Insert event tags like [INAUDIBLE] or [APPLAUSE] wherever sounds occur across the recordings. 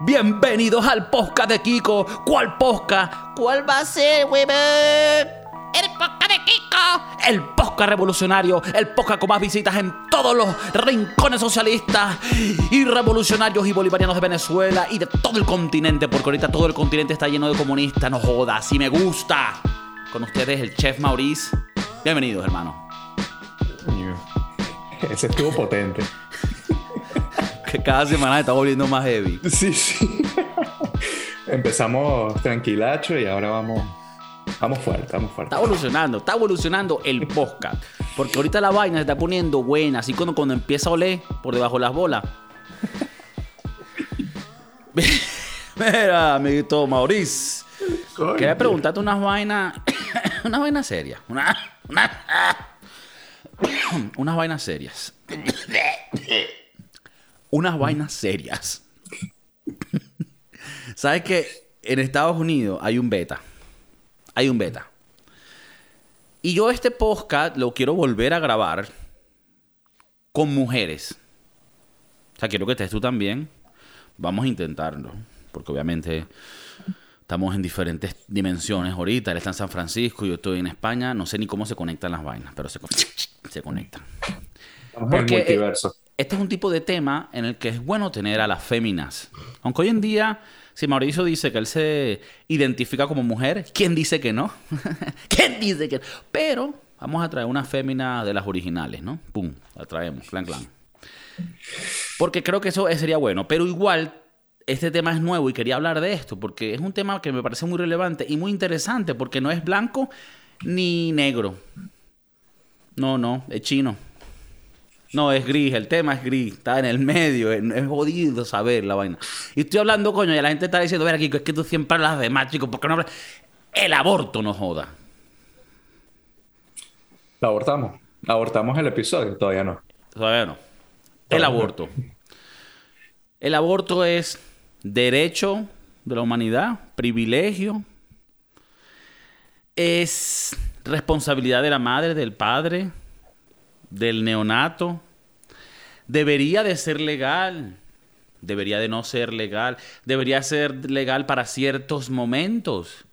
Bienvenidos al podcast de Kiko. ¿Cuál podcast? ¿Cuál va a ser, huevón? El podcast de Kiko. El podcast revolucionario, el podcast con más visitas en todos los rincones socialistas y revolucionarios y bolivarianos de Venezuela y de todo el continente, porque ahorita todo el continente está lleno de comunistas, no jodas, y me gusta. Con ustedes el chef Maurice. Bienvenidos, hermano. Ese estuvo potente. Cada semana está volviendo más heavy. [LAUGHS] Sí, sí. Empezamos tranquilacho y ahora vamos, vamos fuerte, vamos fuerte. Está evolucionando, está evolucionando el podcast. Porque ahorita la vaina se está poniendo buena, así como cuando empieza a oler por debajo de las bolas. [LAUGHS] Mira, amiguito Maurice. Coño. Quería preguntarte unas vainas. [COUGHS] unas vainas serias. Una, una- [COUGHS] unas vainas serias. [COUGHS] unas vainas serias. [LAUGHS] ¿Sabes que en Estados Unidos hay un beta? Hay un beta. Y yo este podcast lo quiero volver a grabar con mujeres. O sea, quiero que estés tú también. Vamos a intentarlo. Porque obviamente estamos en diferentes dimensiones ahorita. Él está en San Francisco, yo estoy en España. No sé ni cómo se conectan las vainas, pero se, se conectan. El Porque, eh, multiverso. Este es un tipo de tema en el que es bueno tener a las féminas. Aunque hoy en día, si Mauricio dice que él se identifica como mujer, ¿quién dice que no? [LAUGHS] ¿Quién dice que no? Pero vamos a traer una fémina de las originales, ¿no? Pum, la traemos, clan, clan. Porque creo que eso sería bueno. Pero igual, este tema es nuevo y quería hablar de esto porque es un tema que me parece muy relevante y muy interesante porque no es blanco ni negro. No, no, es chino. No, es gris, el tema es gris, está en el medio, es, es jodido saber la vaina. Y estoy hablando, coño, y la gente está diciendo, ver aquí, es que tú siempre hablas de más, chico, ¿por qué no hablas? El aborto no joda. Lo abortamos. Abortamos el episodio, todavía no. Todavía no. El aborto. El aborto es derecho de la humanidad, privilegio. Es responsabilidad de la madre, del padre, del neonato. Debería de ser legal. Debería de no ser legal. Debería ser legal para ciertos momentos.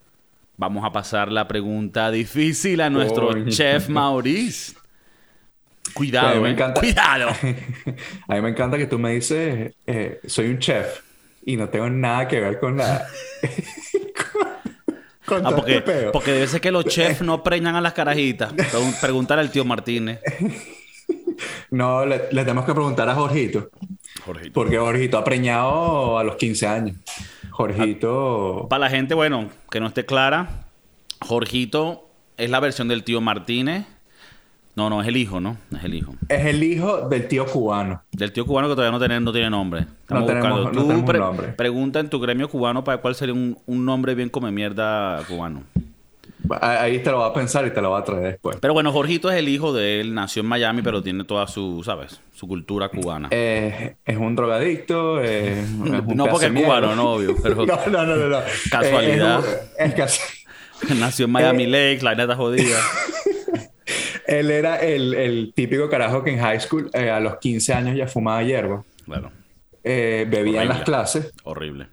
Vamos a pasar la pregunta difícil a nuestro chef Maurice. [LAUGHS] Cuidado, A mí me eh. encanta. Cuidado. [LAUGHS] A mí me encanta que tú me dices, eh, soy un chef y no tengo nada que ver con la... [LAUGHS] con Ah, porque, porque debe ser que los chefs no preñan a las carajitas. Pregun- Preguntar al tío Martínez. No, le, le tenemos que preguntar a Jorgito. Jorgito. Porque Jorgito ha preñado a los 15 años. Jorgito... Para la gente, bueno, que no esté clara, Jorgito es la versión del tío Martínez. No, no, es el hijo, ¿no? Es el hijo. Es el hijo del tío cubano. Del tío cubano que todavía no tiene, no tiene nombre. Estamos No tenemos- no un nombre. Pregunta en tu gremio cubano para cuál sería un, un nombre bien come mierda cubano. Ahí te lo va a pensar y te lo va a traer después. Pero bueno, Jorgito es el hijo de él, nació en Miami, pero tiene toda su, ¿sabes? Su cultura cubana. Eh, es un drogadicto. eh, [LAUGHS] es un no porque es cubano, no, obvio, pero [LAUGHS] No, no, no, no. no. Casualidad. Eh, es, casi- [LAUGHS] nació en Miami Eh, Lakes, la neta jodida. Él era el, el típico carajo que en high school a los 15 años ya fumaba hierba. Bueno, eh, bebía en las clases horrible.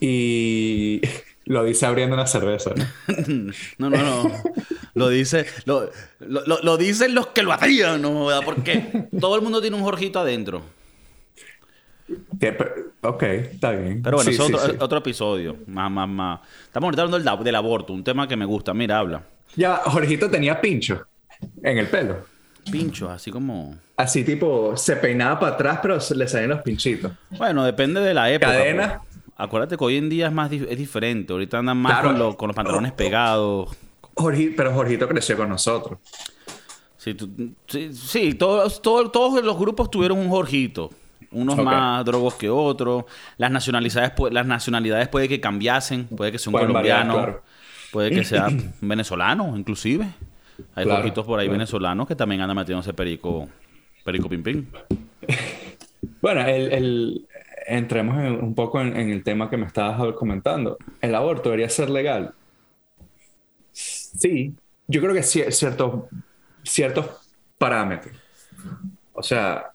y lo dice abriendo una cerveza. ¿no? [LAUGHS] No, no, no. Lo dice, lo, lo, lo- dicen los que lo hacían, no joda, porque todo el mundo tiene un Jorgito adentro. Ok, está bien. Pero bueno, Sí, es otro, sí. otro episodio. Más, más, más. Estamos hablando del, del aborto, un tema que me gusta. Mira, habla. Ya, Jorgito tenía pincho en el pelo. Pincho, así como. Así tipo, se peinaba para atrás, pero le salían los pinchitos. Bueno, depende de la época. Cadena. Acuérdate que hoy en día es más dif- es diferente. Ahorita andan más Claro. con, los- con los pantalones pegados. Jorgi- pero Jorgito creció con nosotros. Sí, tú- sí, sí, todos, todos, todos los grupos tuvieron un Jorgito. Unos más drogos que otros. Las nacionalidades, pu- las nacionalidades puede que cambiasen. Puede que sea un Pueden variar, colombiano. claro. Puede que sea [CLEARS THROAT] venezolano, inclusive. Hay Claro, Jorgitos por ahí claro. venezolanos que también andan metiéndose perico, perico pim pim. [LAUGHS] Bueno, el, el- entremos en- un poco en, el tema que me estabas comentando. ¿El aborto debería ser legal? Sí, yo creo que sí, ciertos, ciertos parámetros. O sea,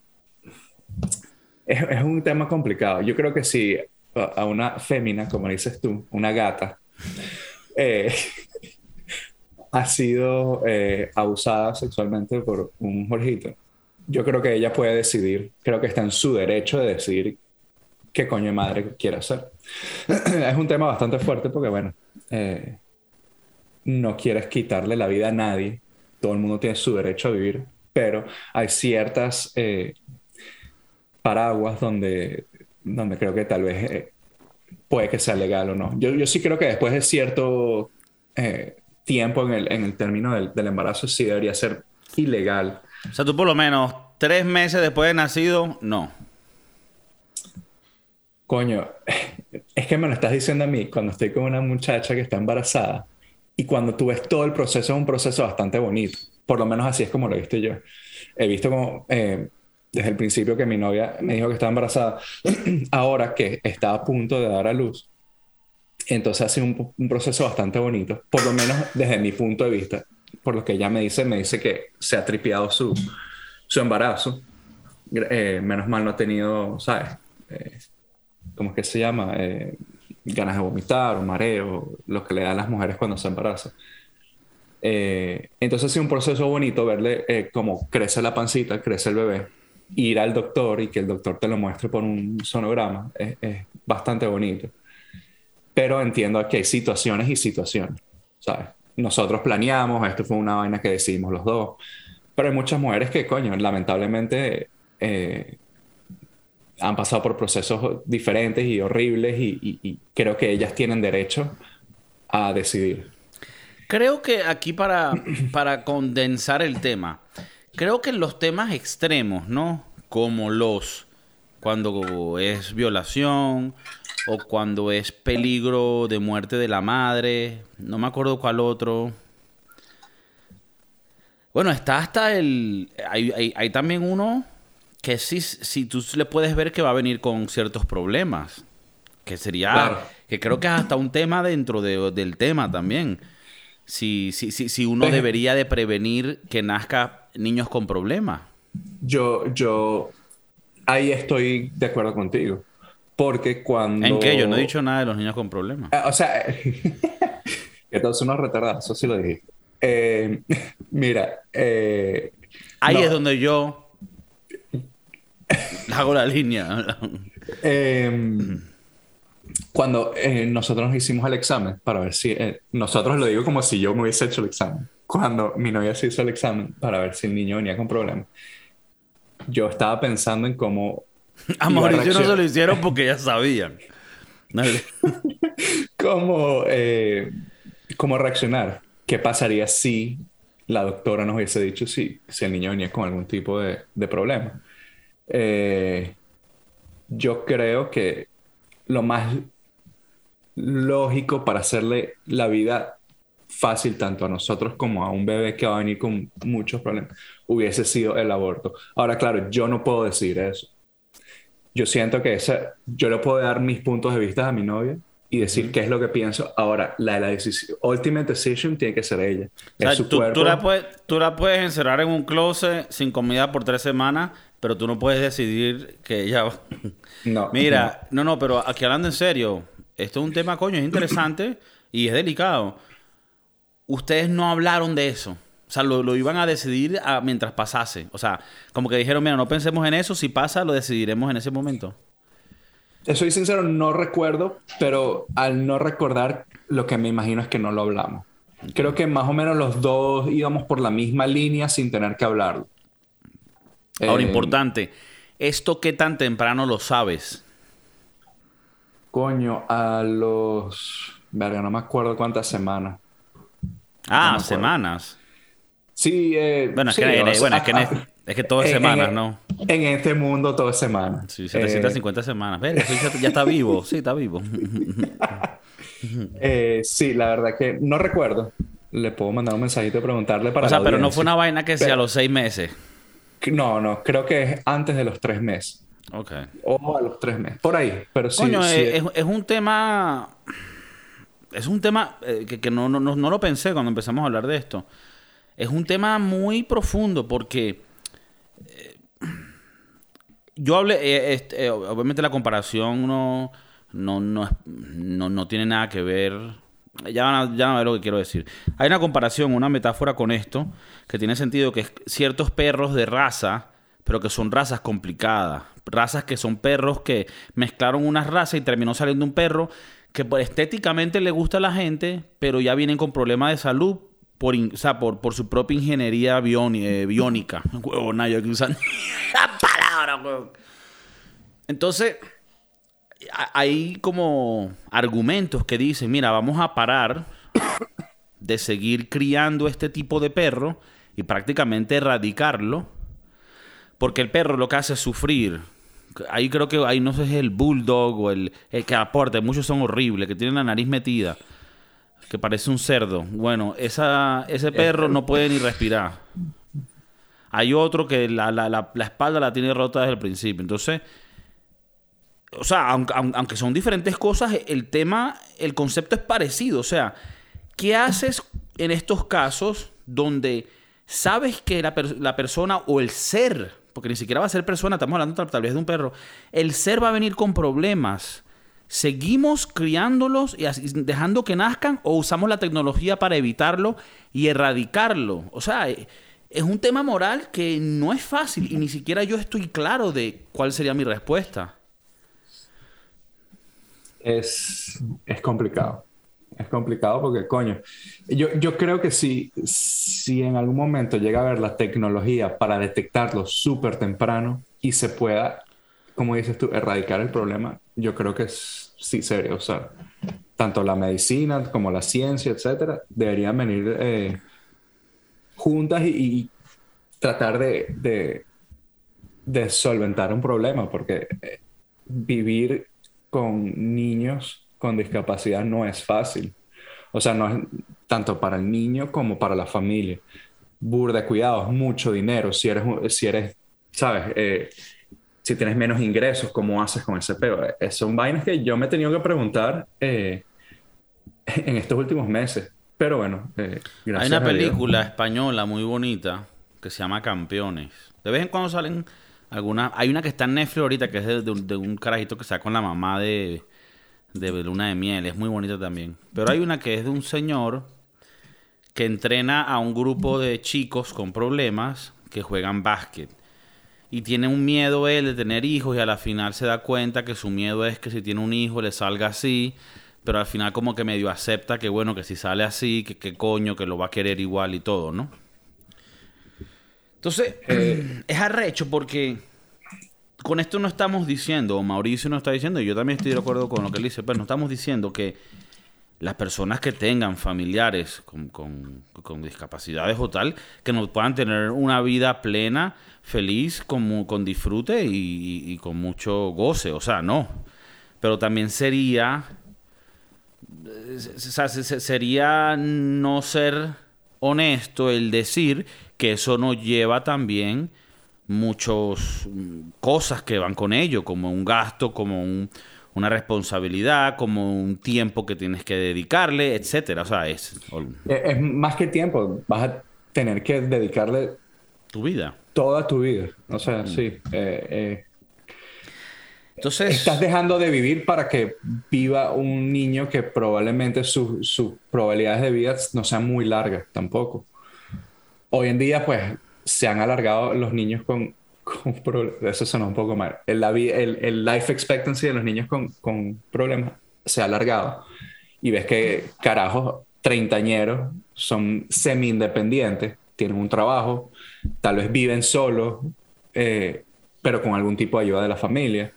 es, es un tema complicado. Yo creo que si a una fémina, como dices tú, una gata, eh, [LAUGHS] ha sido eh, abusada sexualmente por un Jorgito, yo creo que ella puede decidir, creo que está en su derecho de decidir qué coño de madre quiere hacer. [CLEARS THROAT] es un tema bastante fuerte porque, bueno, eh, no quieres quitarle la vida a nadie, todo el mundo tiene su derecho a vivir, pero hay ciertas eh, paraguas donde, donde creo que tal vez eh, puede que sea legal o no. Yo, yo sí creo que después de cierto eh, tiempo en el, en el término del, del embarazo sí debería ser ilegal. O sea, tú por lo menos tres meses después de nacido, no. Coño, [LAUGHS] es que me lo estás diciendo a mí cuando estoy con una muchacha que está embarazada y cuando tú ves todo el proceso, es un proceso bastante bonito. Por lo menos así es como lo he visto yo. He visto como eh, desde el principio que mi novia me dijo que estaba embarazada, [CLEARS THROAT] ahora que está a punto de dar a luz. Entonces ha sido un, un proceso bastante bonito, por lo menos desde mi punto de vista. Por lo que ella me dice, me dice que se ha tripeado su, su embarazo. Eh, menos mal no ha tenido, ¿sabes? Eh, ¿Cómo es que se llama? Eh, ganas de vomitar o mareo, lo que le da a las mujeres cuando se embarazan. Eh, entonces sido un proceso bonito verle eh, cómo crece la pancita, crece el bebé, ir al doctor y que el doctor te lo muestre por un sonograma, es, es bastante bonito. Pero entiendo que hay situaciones y situaciones, ¿sabes? Nosotros planeamos, esto fue una vaina que decidimos los dos, pero hay muchas mujeres que, coño, lamentablemente eh, han pasado por procesos diferentes y horribles y, creo que ellas tienen derecho a decidir. Creo que aquí para, [CLEARS THROAT] para condensar el tema, creo que los temas extremos, ¿no? Como los cuando es violación o cuando es peligro de muerte de la madre, no me acuerdo cuál otro. Bueno, está hasta el... Hay- hay también uno que sí, sí, tú le puedes ver que va a venir con ciertos problemas. Que sería... Claro. Que creo que es hasta un tema dentro de- del tema también. Si, si, si, si uno Pero- debería de prevenir que nazca niños con problemas. Yo, yo, ahí estoy de acuerdo contigo. Porque cuando... ¿En qué? Yo no he dicho nada de los niños con problemas. Ah, O sea, [LAUGHS] que todos unos retardados, eso sí lo dije. Eh, [LAUGHS] mira, eh, Ahí no, es donde yo [LAUGHS] hago la línea. eh, cuando eh, nosotros nos hicimos el examen, para ver si, eh, nosotros lo digo como si yo me hubiese hecho el examen. Cuando mi novia se hizo el examen para ver si el niño venía con problemas, yo estaba pensando en cómo [LAUGHS] A Mauricio no se lo hicieron porque ya sabían. [LAUGHS] Cómo, eh, cómo reaccionar. ¿Qué pasaría si la doctora nos hubiese dicho si, si el niño venía con algún tipo de, de problema? Eh, yo creo que lo más lógico para hacerle la vida fácil tanto a nosotros como a un bebé que va a venir con muchos problemas hubiese sido el aborto. Ahora, claro, yo no puedo decir eso. Yo siento que esa, yo le puedo dar mis puntos de vista a mi novia y decir qué es lo que pienso. Ahora, la la decisión, ultimate decision tiene que ser ella. O sea, tú, tú la puedes, tú la puedes encerrar en un closet sin comida por tres semanas, pero tú no puedes decidir que ella... va- [LAUGHS] No, Mira, no, no, pero aquí hablando en serio, esto es un tema, coño, es interesante y es delicado. Ustedes no hablaron de eso. O sea, lo, lo iban a decidir a- mientras pasase. O sea, como que dijeron, mira, no pensemos en eso, si pasa, lo decidiremos en ese momento. Soy sincero, no recuerdo, pero al no recordar, lo que me imagino es que no lo hablamos. Creo que más o menos los dos íbamos por la misma línea sin tener que hablarlo. Ahora, Eh, importante, ¿esto qué tan temprano lo sabes? Coño, a los... Verga, no me acuerdo cuántas semanas. Ah, semanas. Sí, eh, Bueno, es sí, que, en- bueno, es, que en, ah, es- que todo es semanas, en- ¿no? En este mundo todo es semana. Sí, Eh, 750 semanas. Verga, eso ya, está vivo. Sí, está vivo. [LAUGHS] eh, sí, la verdad que no recuerdo. Le puedo mandar un mensajito y preguntarle para o sea, pero no fue una vaina que sea a Pero- los seis meses. No, no, creo que es antes de los tres meses. Ok. O a los tres meses. Por ahí. Pero sí. Coño, sí, eh, es, es un tema. Es un tema eh, que, que no, no, no, lo pensé cuando empezamos a hablar de esto. Es un tema muy profundo porque. eh, yo hablé. eh, este, eh, obviamente la comparación no, no, no, no, no tiene nada que ver. Ya van, a, ya van ver lo que quiero decir. Hay una comparación, una metáfora con esto, que tiene sentido que es ciertos perros de raza, pero que son razas complicadas. Razas que son perros que mezclaron unas razas y terminó saliendo un perro que estéticamente le gusta a la gente, pero ya vienen con problemas de salud por, por, por su propia ingeniería eh, biónica. Huevona, yo aquí palabra. Entonces, hay como argumentos que dicen, mira, vamos a parar de seguir criando este tipo de perro y prácticamente erradicarlo, porque el perro lo que hace es sufrir. Ahí creo que ahí no sé si es el bulldog o el, el que aporta, muchos son horribles, que tienen la nariz metida, que parece un cerdo. Bueno, esa, ese perro no puede ni respirar. Hay otro que la, la- la- la espalda la tiene rota desde el principio. Entonces, o sea, aunque, aun- aunque son diferentes cosas, el tema, el concepto es parecido. O sea, ¿qué haces en estos casos donde sabes que la, la persona o el ser, porque ni siquiera va a ser persona, estamos hablando tal, tal vez de un perro, el ser va a venir con problemas? ¿Seguimos criándolos y dejando que nazcan o usamos la tecnología para evitarlo y erradicarlo? O sea, eh, es un tema moral que no es fácil y ni siquiera yo estoy claro de cuál sería mi respuesta. Es, es complicado. Es complicado porque, coño, yo, yo creo que si, si en algún momento llega a haber la tecnología para detectarlo súper temprano y se pueda, como dices tú, erradicar el problema, yo creo que es, sí se debería usar. Tanto la medicina como la ciencia, etcétera, deberían venir eh, juntas y, tratar de, de, de solventar un problema, porque eh, vivir con niños con discapacidad no es fácil. O sea, no es tanto para el niño como para la familia. Burda cuidados, mucho dinero. Si eres, si eres, sabes, Eh, si tienes menos ingresos, ¿cómo haces con ese peo? Eh, son vainas que yo me he tenido que preguntar eh, [LAUGHS] en estos últimos meses. Pero bueno, eh, Hay gracias una a Dios. película española muy bonita que se llama Campeones. De vez en cuando salen algunas. Hay una que está en Netflix ahorita que es de, un- carajito que está con la mamá de, de Luna de Miel. Es muy bonita también. Pero hay una que es de un señor que entrena a un grupo de chicos con problemas que juegan básquet. Y tiene un miedo él de tener hijos y a la final se da cuenta que su miedo es que si tiene un hijo le salga así. Pero al final como que medio acepta que bueno, que si sale así, que qué coño, que lo va a querer igual y todo, ¿no? Entonces, es arrecho porque con esto no estamos diciendo, o Mauricio no está diciendo, y yo también estoy de acuerdo con lo que él dice, pero no estamos diciendo que las personas que tengan familiares con, con- con discapacidades o tal, que no puedan tener una vida plena, feliz, con, con disfrute y, y- y con mucho goce. O sea, no. Pero también sería. eh, o sea, se- se- sería no ser honesto el decir que eso no lleva también muchas cosas que van con ello, como un gasto, como un- una responsabilidad, como un tiempo que tienes que dedicarle, etcétera. O sea, es Eh, Es más que tiempo, vas a tener que dedicarle tu vida. toda tu vida. O sea, sí. eh, eh, Entonces, Estás dejando de vivir para que viva un niño que probablemente sus sus probabilidades de vida no sean muy largas tampoco. Hoy en día, pues, se han alargado los niños con, con. Eso suena un poco mal. El, el, el life expectancy de los niños con, con problemas se ha alargado. Y ves que, carajos, treintañeros son semi-independientes, tienen un trabajo, tal vez viven solos, eh, pero con algún tipo de ayuda de la familia.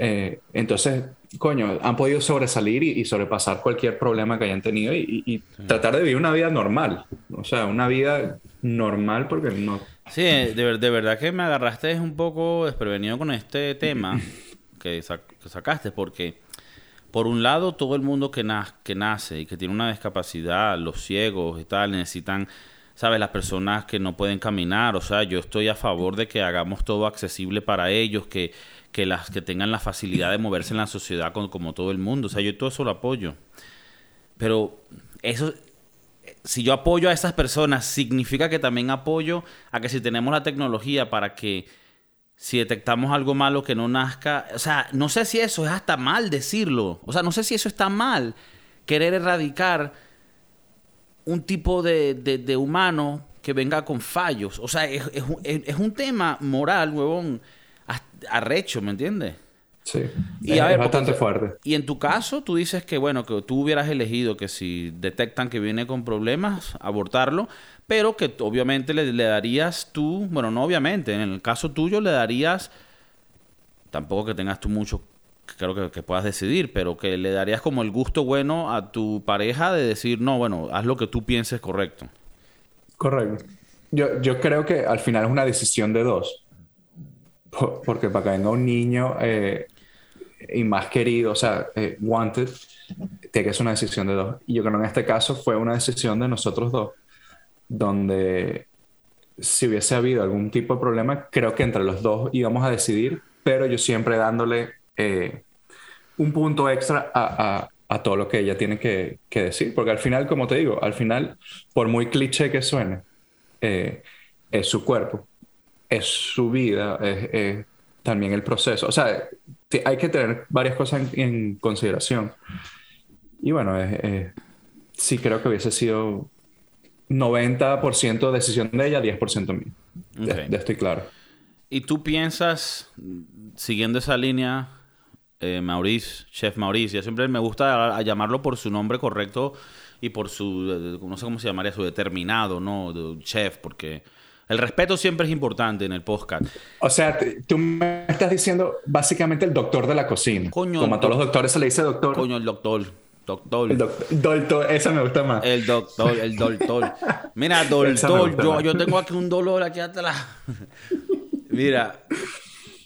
Eh, entonces, coño, han podido sobresalir y, y sobrepasar cualquier problema que hayan tenido y, y- y tratar de vivir una vida normal. O sea, una vida normal porque no... sí, de, ver- de verdad que me agarraste un poco desprevenido con este tema [CLEARS THROAT] que, sac- que sacaste, porque por un lado todo el mundo que, na- que nace y que tiene una discapacidad, los ciegos y tal, necesitan, ¿sabes? Las personas que no pueden caminar, o sea, yo estoy a favor de que hagamos todo accesible para ellos, que, que las que tengan la facilidad de moverse en la sociedad como todo el mundo, o sea, yo todo eso lo apoyo. Pero eso, si yo apoyo a esas personas, significa que también apoyo a que si tenemos la tecnología para que si detectamos algo malo que no nazca, o sea, no sé si eso es hasta mal decirlo, o sea, no sé si eso está mal, querer erradicar un tipo de, de- humano que venga con fallos, o sea, es, es un- es- un tema moral, huevón, arrecho, ¿me entiendes? Sí. Y es, a ver, es bastante porque- fuerte. Y en tu caso, tú dices que, bueno, que tú hubieras elegido que si detectan que viene con problemas, abortarlo, pero que obviamente le, le darías tú, bueno, no obviamente, en el caso tuyo le darías, tampoco que tengas tú mucho, creo que, que puedas decidir, pero que le darías como el gusto bueno a tu pareja de decir, no, bueno, haz lo que tú pienses correcto. Correcto. Yo, yo creo que al final es una decisión de dos. Po- Porque para que venga un niño eh, y más querido, o sea, eh, wanted, tiene que ser una decisión de dos. Y yo creo que en este caso fue una decisión de nosotros dos, donde si hubiese habido algún tipo de problema, creo que entre los dos íbamos a decidir, pero yo siempre dándole eh, un punto extra a, a- a todo lo que ella tiene que, que decir. Porque al final, como te digo, al final, por muy cliché que suene, eh, es su cuerpo, es su vida, es, es también el proceso. O sea, hay que tener varias cosas en, en consideración. Y bueno, es- es- sí creo que hubiese sido 90% decisión de ella, 10% mío. De, Ok. de estoy claro. ¿Y tú piensas, siguiendo esa línea, eh, Maurice, Chef Maurice, yo siempre me gusta a- a llamarlo por su nombre correcto y por su, eh, no sé cómo se llamaría, su determinado, ¿no? Chef, porque el respeto siempre es importante en el podcast. O sea, tú me estás diciendo básicamente el doctor de la cocina. Coño, Como a todos los doctores se le dice doctor. Coño, el doctor, doctor. El doctor, esa me gusta más. El doctor, el doctor. Mira, [LAUGHS] doctor, yo, yo tengo aquí un dolor aquí atrás. Mira,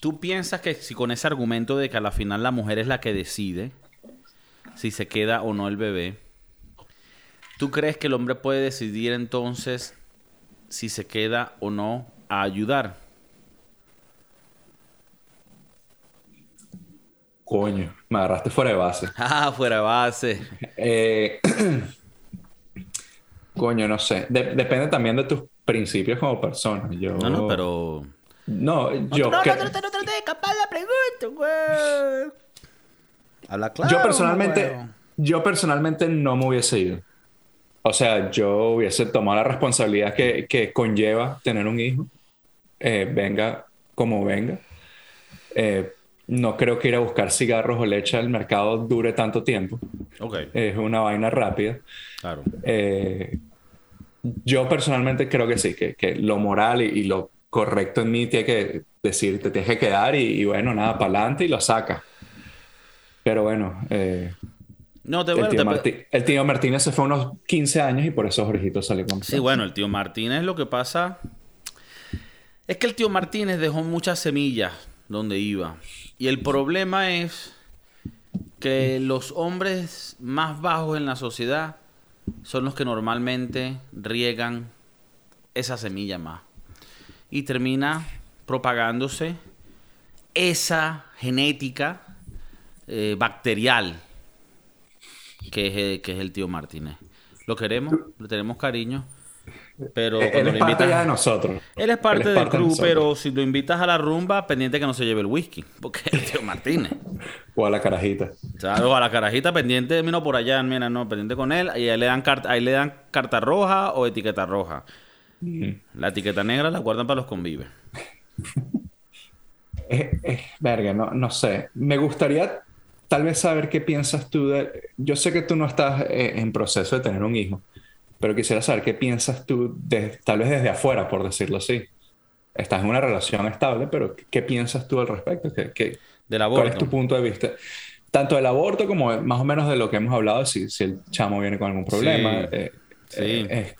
¿tú piensas que si con ese argumento de que a la final la mujer es la que decide si se queda o no el bebé, ¿tú crees que el hombre puede decidir entonces si se queda o no a ayudar? Coño, me agarraste fuera de base. [LAUGHS] Ah, fuera de base. Eh, [CLEARS THROAT] coño, no sé. De- depende también de tus principios como persona. Yo, No, no, pero... No, yo, No, que- no, no, no, no te de escapar la pregunta, güey. Habla claro. yo personalmente, yo personalmente no me hubiese ido. O sea, yo hubiese tomado la responsabilidad que, que conlleva tener un hijo, eh, venga como venga. Eh, no creo que ir a buscar cigarros o leche al mercado dure tanto tiempo. Ok, Es una vaina rápida. claro. Eh, yo personalmente creo que sí, que, que lo moral y, y lo correcto en mí tiene que decir, te tienes que quedar y, y bueno, nada, para adelante y lo sacas. Pero bueno, eh, No, te el, bueno, tío te- Martí- el tío Martínez se fue unos 15 años y por eso Jorgito salió con Sí, bueno, el tío Martínez lo que pasa es que el tío Martínez dejó muchas semillas donde iba. Y el problema es que los hombres más bajos en la sociedad son los que normalmente riegan esa semilla más. Y termina propagándose esa genética eh, bacterial que es, que es el tío Martínez. Lo queremos, le tenemos cariño, pero Eh, Él es lo parte ya de nosotros. Él es parte Él es del parte club, pero si lo invitas a la rumba, pendiente que no se lleve el whisky, porque es el tío Martínez. [LAUGHS] O a la carajita. O sea, o a la carajita pendiente, mira por allá, mira, no, pendiente con él, y ahí le dan carta, ahí le dan carta roja o etiqueta roja. La etiqueta negra la guardan para los convives. [LAUGHS] Eh, verga, no, no sé. Me gustaría tal vez saber qué piensas tú de... Yo sé que tú no estás eh, en proceso de tener un hijo, pero quisiera saber qué piensas tú, de, tal vez desde afuera, por decirlo así. Estás en una relación estable, pero ¿qué piensas tú al respecto? ¿Qué, qué- Del ¿Cuál aborto. es tu punto de vista? Tanto del aborto como más o menos de lo que hemos hablado, si, si el chamo viene con algún problema. Sí. eh, Sí. eh,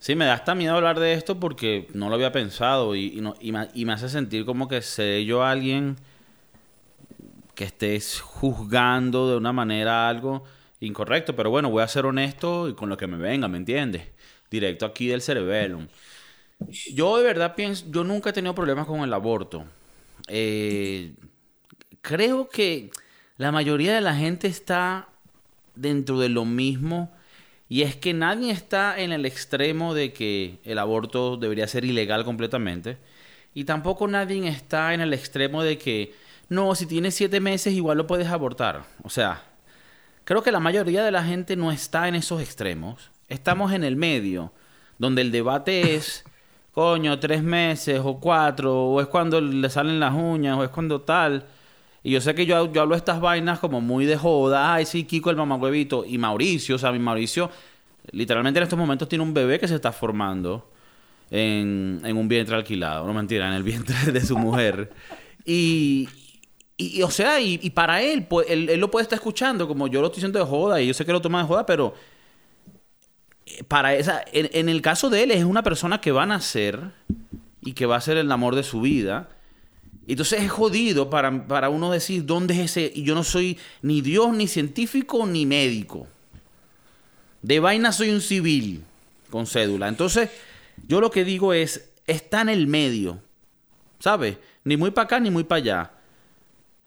Sí, me da hasta miedo hablar de esto porque no lo había pensado y, y no- y me, y me hace sentir como que seré yo alguien que estés juzgando de una manera algo incorrecto. Pero bueno, voy a ser honesto y con lo que me venga, ¿me entiendes? Directo aquí del cerebellum. Yo de verdad pienso, yo nunca he tenido problemas con el aborto. Eh, creo que la mayoría de la gente está dentro de lo mismo y es que nadie está en el extremo de que el aborto debería ser ilegal completamente Y tampoco nadie está en el extremo de que, no, si tienes siete meses igual lo puedes abortar. O sea, creo que la mayoría de la gente no está en esos extremos. Estamos en el medio, donde el debate es, [LAUGHS] coño, tres meses o cuatro, o es cuando le salen las uñas, o es cuando tal. Y yo sé que yo, yo hablo estas vainas como muy de joda, ay, sí, Kiko el mamagüevito, y Mauricio, o sea, mi Mauricio, literalmente en estos momentos tiene un bebé que se está formando en, en un vientre alquilado, no mentira, en el vientre de su mujer. [LAUGHS] Y, y, o sea, y, para él, pues, él, él lo puede estar escuchando, como yo lo estoy diciendo de joda, y yo sé que lo toma de joda, pero eh, para esa, en, en el caso de él es una persona que va a nacer y que va a ser el amor de su vida. Entonces es jodido para, para uno decir dónde es ese. Y yo no soy ni Dios, ni científico, ni médico. De vaina soy un civil con cédula. Entonces, yo lo que digo es, está en el medio. ¿Sabes? Ni muy para acá ni muy para allá.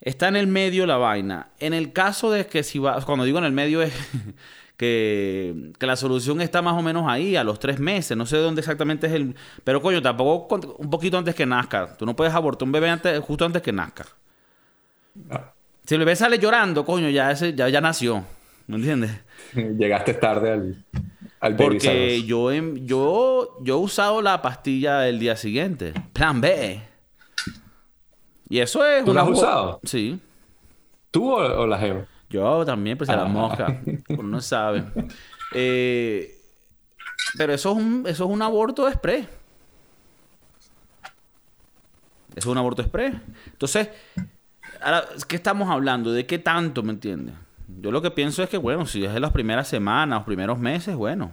Está en el medio la vaina. En el caso de que si va, cuando digo en el medio es [LAUGHS] que, que la solución está más o menos ahí, a los tres meses. No sé dónde exactamente es el... Pero coño, tampoco un poquito antes que nazca. Tú no puedes abortar un bebé antes, justo antes que nazca. No. Si el bebé sale llorando, coño, ya, ese, ya, ya nació. ¿Me entiendes? [LAUGHS] Llegaste tarde al, al Porque yo, yo, yo he usado la pastilla el día siguiente. Plan B. Y eso es ¿Tú la has usado? Sí. ¿Tú o, o la Geo? Yo también, pues a la Ah. mosca. Uno no sabe. Eh, pero eso es un, eso es un aborto express. Eso es un aborto express. Entonces, ahora, ¿qué estamos hablando? ¿De qué tanto, me entiendes? Yo lo que pienso es que, bueno, si es de las primeras semanas, los primeros meses, bueno.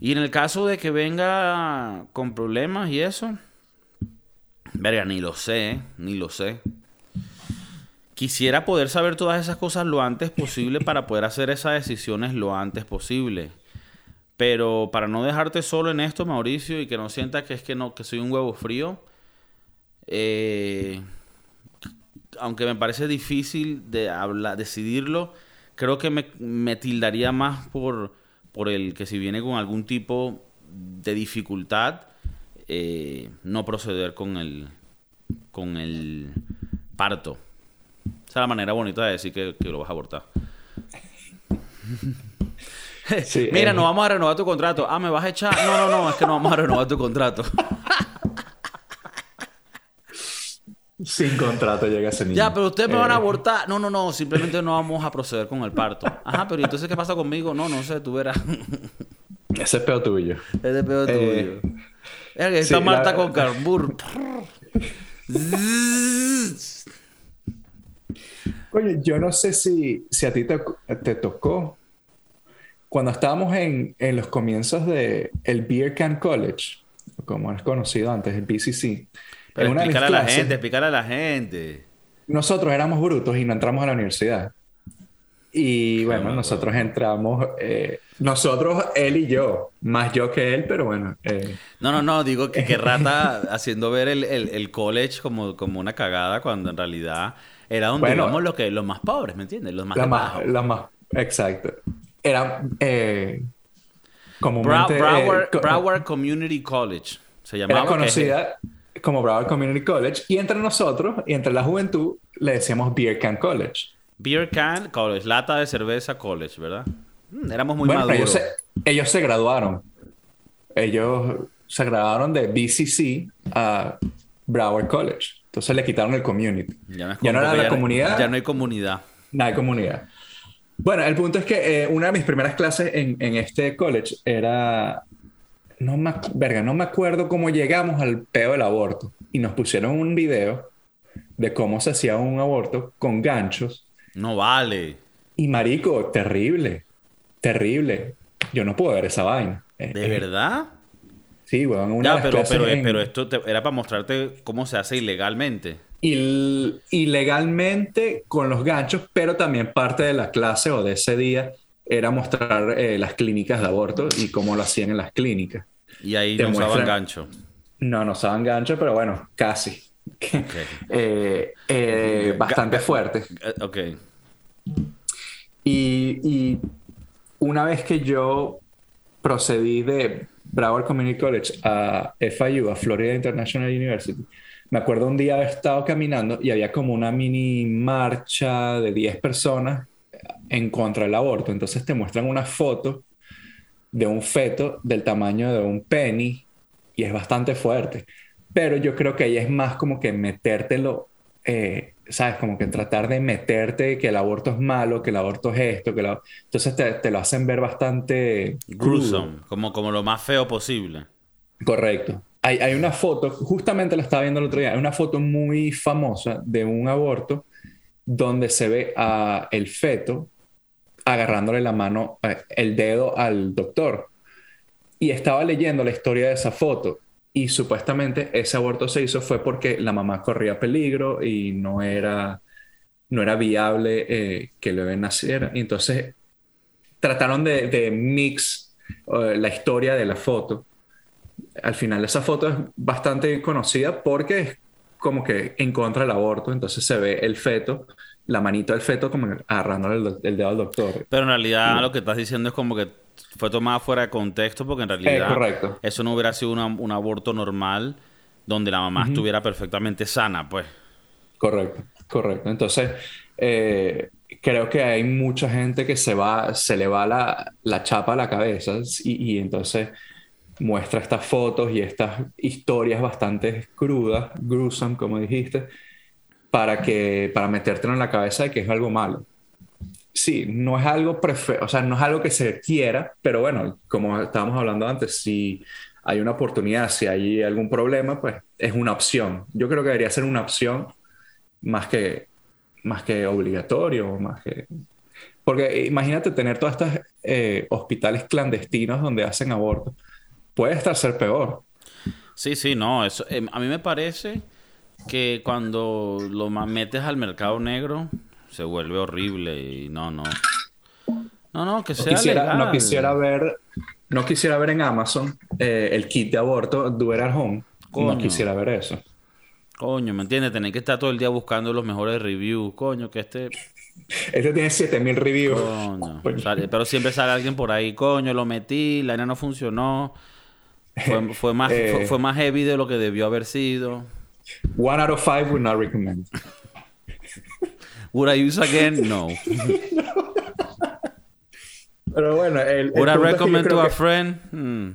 Y en el caso de que venga con problemas y eso, verga, ni lo sé, ni lo sé. Quisiera poder saber todas esas cosas lo antes posible para poder hacer esas decisiones lo antes posible. Pero para no dejarte solo en esto, Mauricio, y que no sienta que es que no, que soy un huevo frío, eh, aunque me parece difícil de hablar, decidirlo, creo que me, me tildaría más por, por el que si viene con algún tipo de dificultad, eh, no proceder con el, con el parto. Esa es la manera bonita de decir que, que lo vas a abortar. [LAUGHS] Sí, Mira, eh, no vamos a renovar tu contrato. Ah, ¿me vas a echar? No, no, no, es que no vamos a renovar tu contrato. [LAUGHS] Sin contrato llega ese niño. Ya, pero ustedes me van a Eh, abortar. No, no, no, simplemente no vamos a proceder con el parto. Ajá, pero ¿y entonces qué pasa conmigo? No, no sé, tú verás. Ese es peor tuyo. Es de peor tuyo. Es está sí, Marta la- con carbur. [LAUGHS] Oye, yo no sé si, si a ti te, te tocó cuando estábamos en, en los comienzos de el Beer Can College, como es conocido antes, el BCC. Pero explícale a la clases, gente, explícale a la gente. nosotros éramos brutos y no entramos a la universidad. Y bueno, nosotros entramos, eh, nosotros, él y yo, más yo que él, pero bueno, eh, No, no, no, digo que, que [LAUGHS] Rata haciendo ver el, el- el college como, como una cagada cuando en realidad era donde Bueno. íbamos los, que, los más pobres, ¿me entiendes? Los más la más, la más, exacto. Era eh, comúnmente... eh, Broward, co- Broward Community College. Se llamaba. Era conocida como Broward Community College y entre nosotros y entre la juventud le decíamos Beer Can College. Beer Can College, lata de cerveza college, ¿verdad? Mm, éramos muy bueno, maduros. ellos se, ellos se graduaron. Ellos se graduaron de BCC a Broward College. Entonces le quitaron el community. Ya no, ya no era la ya comunidad. Ya no hay comunidad. Nada de comunidad. Bueno, el punto es que eh, una de mis primeras clases en, en este college era. No me, verga, no me acuerdo cómo llegamos al peo del aborto. Y nos pusieron un video de cómo se hacía un aborto con ganchos. No vale. Y marico, terrible. Terrible. Yo no puedo ver esa vaina. Eh, ¿De eh, verdad? Sí, weón. Una Ya, pero, clases pero, en- pero esto te- era para mostrarte cómo se hace ilegalmente. il- ilegalmente con los ganchos, pero también parte de la clase o de ese día era mostrar eh, las clínicas de aborto y cómo lo hacían en las clínicas. Y ahí Te no usaban gancho. No, no usaban gancho, pero bueno, casi. [LAUGHS] Eh, eh, bastante fuerte. Eh, Ok. Y, una vez que yo procedí de Broward Community College a FIU, a Florida International University, me acuerdo un día haber estado caminando y había como una mini marcha de 10 personas en contra del aborto. Entonces te muestran una foto de un feto del tamaño de un penny y es bastante fuerte. Pero yo creo que ahí es más como que metértelo, eh, ¿sabes? Como que tratar de meterte que el aborto es malo, que el aborto es esto, que la... entonces te, te, lo hacen ver bastante gruesome, como, como lo más feo posible. Correcto. Hay, hay, una foto, justamente la estaba viendo el otro día, hay una foto muy famosa de un aborto donde se ve a el feto agarrándole la mano, eh, el dedo al doctor. Y estaba leyendo la historia de esa foto y supuestamente ese aborto se hizo fue porque la mamá corría peligro y no era, no era viable eh, que el bebé naciera. Y entonces trataron de, de mix uh, la historia de la foto. Al final esa foto es bastante conocida porque es como que en contra del aborto, entonces se ve el feto la manito del feto como agarrándole el, el, dedo al doctor. Pero en realidad lo que estás diciendo es como que fue tomada fuera de contexto porque en realidad correcto. eso no hubiera sido una, un aborto normal donde la mamá uh -huh. estuviera perfectamente sana, pues. Correcto, correcto. Entonces, eh, creo que hay mucha gente que se va, se le va la, la chapa a la cabeza y, y entonces muestra estas fotos y estas historias bastante crudas, gruesome, como dijiste, para, que, para metértelo en la cabeza de que es algo malo. Sí, no es algo, o sea, no es algo que se quiera, pero bueno, como estábamos hablando antes, si hay una oportunidad, si hay algún problema, pues es una opción. Yo creo que debería ser una opción más que, más que obligatorio, más que... Porque imagínate tener todos estos eh, hospitales clandestinos donde hacen abortos. Puede estar ser peor. Sí, sí, no. Eso, eh, a mí me parece que cuando lo metes al mercado negro se vuelve horrible y no, no. No, no, que sea no quisiera, legal. No quisiera ver, no quisiera ver en Amazon eh, el kit de aborto It at Home. Coño. No quisiera ver eso. Coño, ¿me entiendes? Tener que estar todo el día buscando los mejores reviews. Coño, que este... Este tiene 7000 reviews. Coño. [LAUGHS] Coño. Sale, pero siempre sale alguien por ahí. Coño, lo metí, la arena no funcionó. Fue, fue más, eh, fue, fue más heavy de lo que debió haber sido. One out of five would not recommend. Would I use again? No. [LAUGHS] Pero bueno, el, Would I recommend to a friend? Hmm.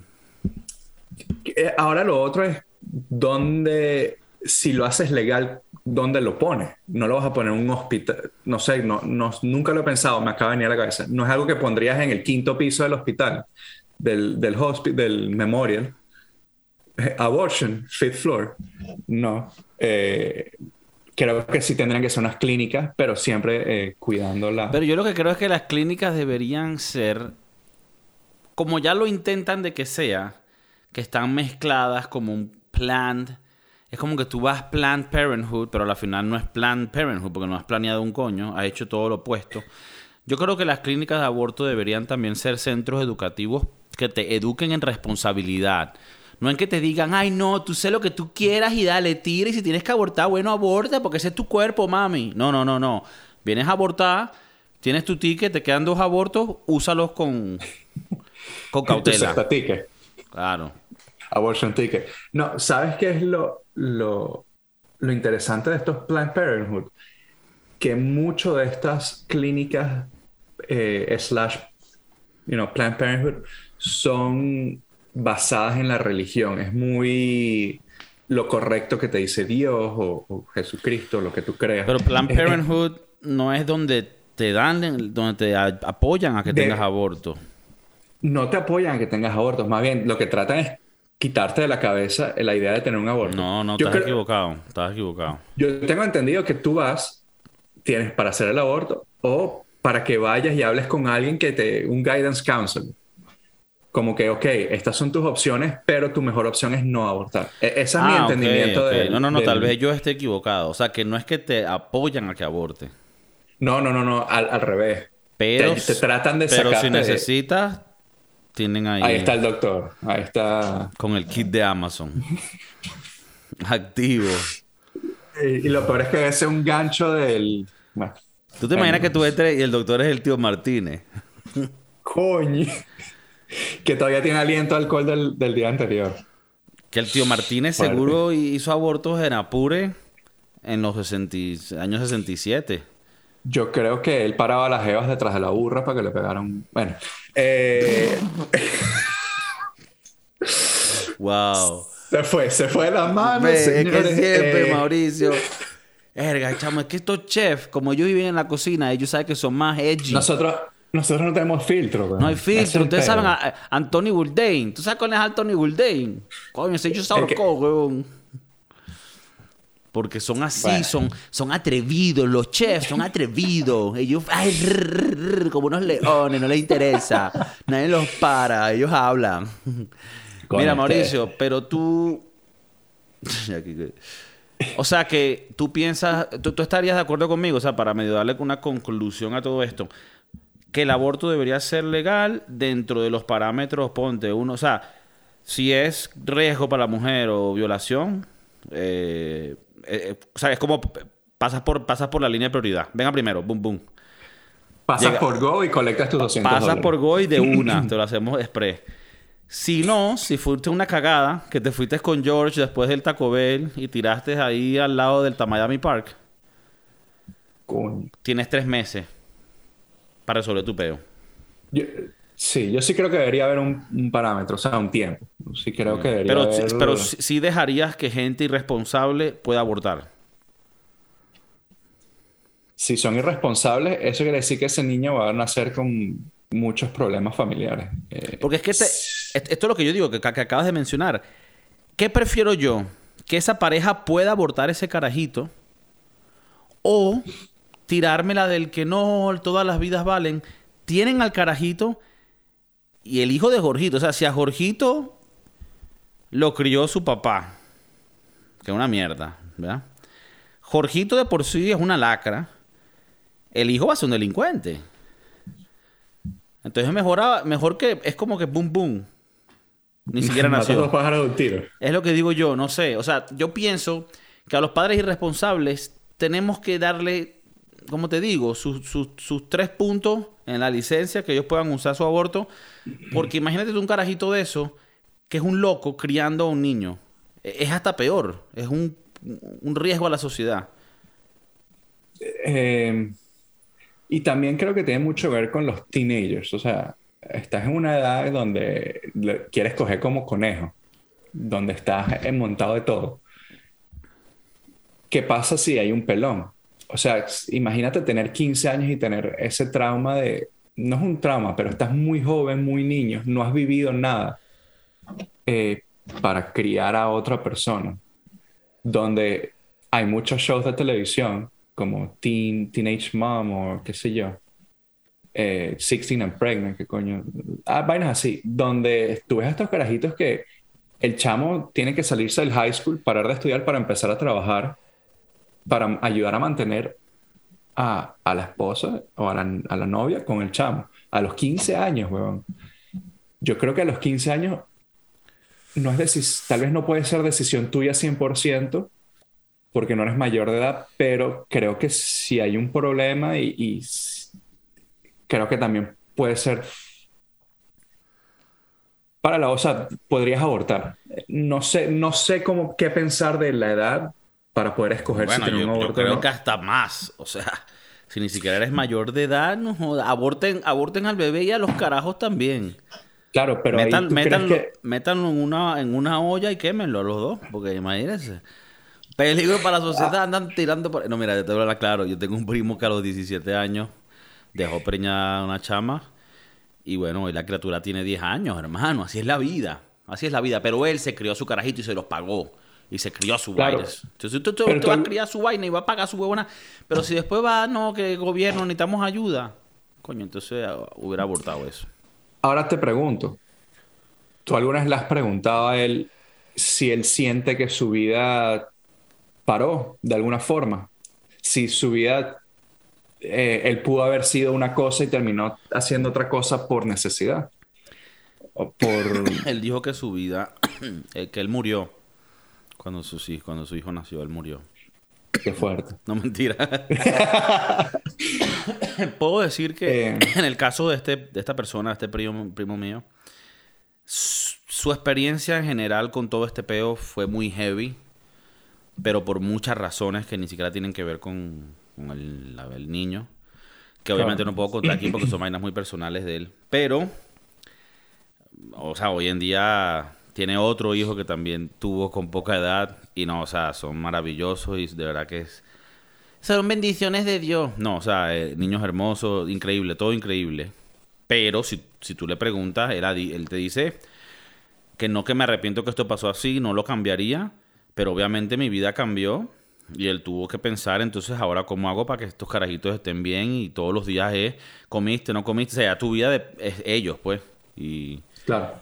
Ahora lo otro es dónde, si lo haces legal, ¿dónde lo pones? No lo vas a poner en un hospital, no sé, no, no, nunca lo he pensado, me acaba de venir a la cabeza. No es algo que pondrías en el quinto piso del hospital, del, del, del memorial. Abortion, fifth floor. No. Eh, creo que sí tendrían que ser unas clínicas, pero siempre eh, cuidando la... Pero yo lo que creo es que las clínicas deberían ser, como ya lo intentan de que sea, que están mezcladas como un planned... Es como que tú vas Planned Parenthood, pero al final no es Planned Parenthood, porque no has planeado un coño, has hecho todo lo opuesto. Yo creo que las clínicas de aborto deberían también ser centros educativos que te eduquen en responsabilidad. No en que te digan, ay, no, tú sé lo que tú quieras y dale, tira. Y si tienes que abortar, bueno, aborta, porque ese es tu cuerpo, mami. No, no, no, no. Vienes a abortar, tienes tu ticket, te quedan dos abortos, úsalos con, con cautela. Ticket. Claro. Abortion ticket. No, ¿sabes qué es lo, lo, lo interesante de estos Planned Parenthood? Que mucho de estas clínicas eh, slash, you know, Planned Parenthood son basadas en la religión. Es muy lo correcto que te dice Dios o, o Jesucristo, lo que tú creas. Pero Planned Parenthood no es donde te dan, donde te apoyan a que de, tengas aborto. No te apoyan a que tengas abortos. Más bien, lo que tratan es quitarte de la cabeza la idea de tener un aborto. No, no, Yo estás creo, equivocado. Estás equivocado. Yo tengo entendido que tú vas, tienes para hacer el aborto o para que vayas y hables con alguien que te, un guidance counselor como que, ok, estas son tus opciones, pero tu mejor opción es no abortar. Ese es ah, mi entendimiento okay, okay. de... No, no, no, del... tal vez yo esté equivocado. O sea, que no es que te apoyan a que aborte. No, no, no, no, al, al revés. Pero, te, te, tratan de Pero si necesitas, de... tienen ahí... Ahí está el doctor, ahí está... Con el kit de Amazon. [LAUGHS] Activo. Y, y, lo peor es que ese es un gancho del... Bueno, ¿Tú te imaginas que tú entres y el doctor es el tío Martínez? Coño. [LAUGHS] que todavía tiene aliento alcohol del, del día anterior. Que el tío Martínez Fuerte. seguro hizo abortos en Apure en los 60 y- años 67. Yo creo que él paraba las jevas detrás de la burra para que le pegaran. Bueno, eh, [LAUGHS] Wow. se fue, se fue de las manos. Ve, es que siempre, Eh, Mauricio. Erga, chamo, es que estos chefs, como ellos viven en la cocina, ellos saben que son más edgy. Nosotros, nosotros no tenemos filtro. weón. No hay filtro. Ustedes saben a, a Anthony Bourdain. ¿Tú sabes cuál es Anthony Bourdain? Coño, ese yo se ahorcó, huevón. Porque son así, Bueno. son, son atrevidos. Los chefs son atrevidos. Ellos, ay, rrr, como unos leones, no les interesa. Nadie los para, ellos hablan. Mira, este- Mauricio, pero tú. [LAUGHS] O sea que tú piensas, tú, tú estarías de acuerdo conmigo, o sea, para medio darle una conclusión a todo esto, que el aborto debería ser legal dentro de los parámetros, ponte uno, o sea, si es riesgo para la mujer o violación, eh, eh, o sea, es como pasas por, pasas por la línea de prioridad. Venga primero, boom, boom. Pasas llega- por Go y colectas tus 200 Pasas dólares. por Go y de [CLEARS THROAT] una, te lo hacemos express. Si no, si fuiste una cagada, que te fuiste con George después del Taco Bell y tiraste ahí al lado del Miami Park, Coño. tienes tres meses para resolver tu peo. Yo- sí, yo sí creo que debería haber un, un parámetro, o sea, un tiempo. Sí creo que debería Pero, haber... sí- pero sí dejarías que gente irresponsable pueda abortar. Si son irresponsables, eso quiere decir que ese niño va a nacer con muchos problemas familiares. Eh, Porque es que este- est- esto es lo que yo digo, que, que acabas de mencionar. ¿Qué prefiero yo? Que esa pareja pueda abortar ese carajito o tirármela del que no, todas las vidas valen. Tienen al carajito y el hijo de Jorgito. O sea, si a Jorgito lo crió su papá, que es una mierda, ¿verdad? Jorgito de por sí es una lacra. El hijo va a ser un delincuente. Entonces mejor, mejor que es como que boom boom. Ni [LAUGHS] siquiera nació. un tiro. Es lo que digo yo, no sé. O sea, yo pienso que a los padres irresponsables tenemos que darle, como te digo, sus, sus- tres puntos en la licencia que ellos puedan usar su aborto. Porque imagínate tú un carajito de eso, que es un loco criando a un niño. E- Es hasta peor. Es un, un riesgo a la sociedad. Eh, y también creo que tiene mucho que ver con los teenagers. O sea, estás en una edad donde quieres coger como conejo, donde estás montado de todo. ¿Qué pasa si hay un pelón? O sea, imagínate tener 15 años y tener ese trauma de... No es un trauma, pero estás muy joven, muy niño, no has vivido nada eh, para criar a otra persona. Donde hay muchos shows de televisión como Teen, Teenage Mom o qué sé yo, eh, 16 and Pregnant, qué coño, ah, vainas así, donde tú ves a estos carajitos que el chamo tiene que salirse del high school, parar de estudiar para empezar a trabajar, para ayudar a mantener a, a la esposa o a la, a la novia con el chamo. A los 15 años, weón. Yo creo que a los 15 años no es tal vez no puede ser decisión tuya 100% porque no eres mayor de edad, pero creo que si hay un problema y, creo que también puede ser para la, o podrías abortar. No sé, no sé cómo qué pensar de la edad para poder escoger Bueno, si tener yo, un yo o creo no. que hasta más. O sea, si ni siquiera eres mayor de edad, no joda. Aborten, aborten al bebé y a los carajos también. Claro, pero ahí Metan- crees métanlo, que- métanlo en una, en una olla y quémenlo a los dos. Porque imagínense. Peligro para la sociedad, andan tirando por... No, mira, yo te voy a hablar claro. Yo tengo un primo que a los 17 años dejó preñada una chama. Y bueno, hoy la criatura tiene 10 años, hermano. Así es la vida. Así es la vida. Pero él se crió a su carajito y se los pagó. Y se crió a su Claro. vaina. Entonces tú, tú- Pero tú vas a criar su vaina y va a pagar su huevona. Pero si después va, no, que el gobierno necesitamos ayuda. Coño, entonces ah, hubiera abortado eso. Ahora te pregunto, ¿tú alguna vez le has preguntado a él si él siente que su vida paró de alguna forma? Si su vida, eh, él pudo haber sido una cosa y terminó haciendo otra cosa por necesidad. O por... [COUGHS] Él dijo que su vida, [COUGHS] eh, que él murió cuando, hij- cuando su hijo nació, él murió. Qué fuerte. No mentira. [LAUGHS] Puedo decir que Eh. [CLEARS THROAT] en el caso de, este, de esta persona, este primo, primo mío, su, su experiencia en general con todo este peo fue muy heavy, pero por muchas razones que ni siquiera tienen que ver con, con el, la- el niño. Que obviamente no puedo contar aquí porque son [LAUGHS] vainas muy personales de él. Pero, o sea, hoy en día tiene otro hijo que también tuvo con poca edad. Y no, o sea, son maravillosos y de verdad que es... Son bendiciones de Dios. No, o sea, eh, niños hermosos, increíble, todo increíble. Pero si, si tú le preguntas, él, te dice que no que me arrepiento que esto pasó así, no lo cambiaría, pero obviamente mi vida cambió y él tuvo que pensar, entonces ahora cómo hago para que estos carajitos estén bien y todos los días es comiste, no comiste, o sea, tu vida de, es ellos, pues. Y Claro.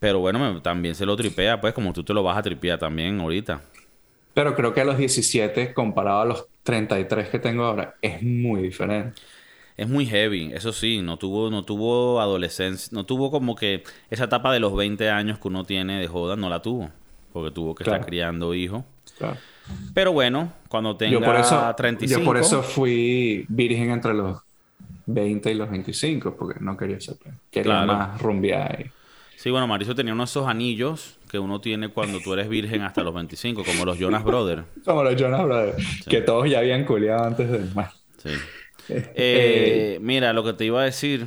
Pero bueno, también se lo tripea, pues como tú te lo vas a tripear también ahorita. Pero creo que a los 17, comparado a los 33 que tengo ahora, es muy diferente. Es muy heavy, eso sí, no tuvo, no tuvo adolescencia, no tuvo como que esa etapa de los 20 años que uno tiene de joda, no la tuvo, porque tuvo que Claro. estar criando hijos. Claro. Pero bueno, cuando tenga Yo por, eso, 35... yo por eso fui virgen entre los 20 y los 25, porque no quería ser. Quería Claro. más rumbear. y- Sí, bueno, Mauricio tenía uno de esos anillos que uno tiene cuando tú eres virgen hasta los 25, como los Jonas Brothers. Como los Jonas Brothers, que todos ya habían culiado antes de. Bueno, Sí. eh, Eh, mira, lo que te iba a decir,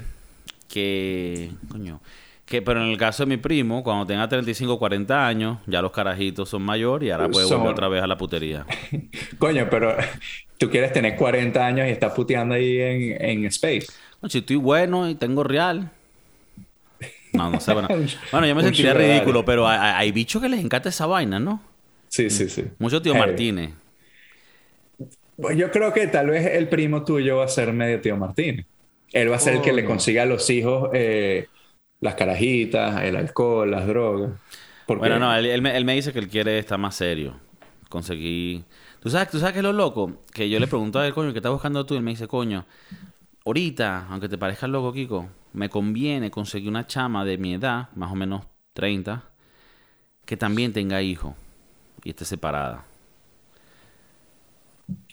que... Coño. Que, pero en el caso de mi primo, cuando tenga 35 o 40 años, ya los carajitos son mayores y ahora puede Son- volver otra vez a la putería. [LAUGHS] coño, pero tú quieres tener 40 años y estás puteando ahí en, en Space. No, si estoy bueno y tengo real. No, no sé. Bueno, [LAUGHS] bueno yo me sentiría ridículo, pero hay, hay bichos que les encanta esa vaina, ¿no? Sí, sí, sí. Mucho tío Heavy. Martínez. Pues yo creo que tal vez el primo tuyo va a ser medio tío Martínez. Él va a ser el que le Coño. consiga a los hijos eh, las carajitas, el alcohol, las drogas. Porque- Bueno, no, él, él me, él me dice que él quiere estar más serio. Conseguí... ¿Tú sabes, ¿Tú sabes qué es lo loco? Que yo le pregunto a él, coño, ¿qué estás buscando tú? Y él me dice, coño, ahorita, aunque te parezca loco, Kiko, me conviene conseguir una chama de mi edad, más o menos 30, que también tenga hijos y esté separada.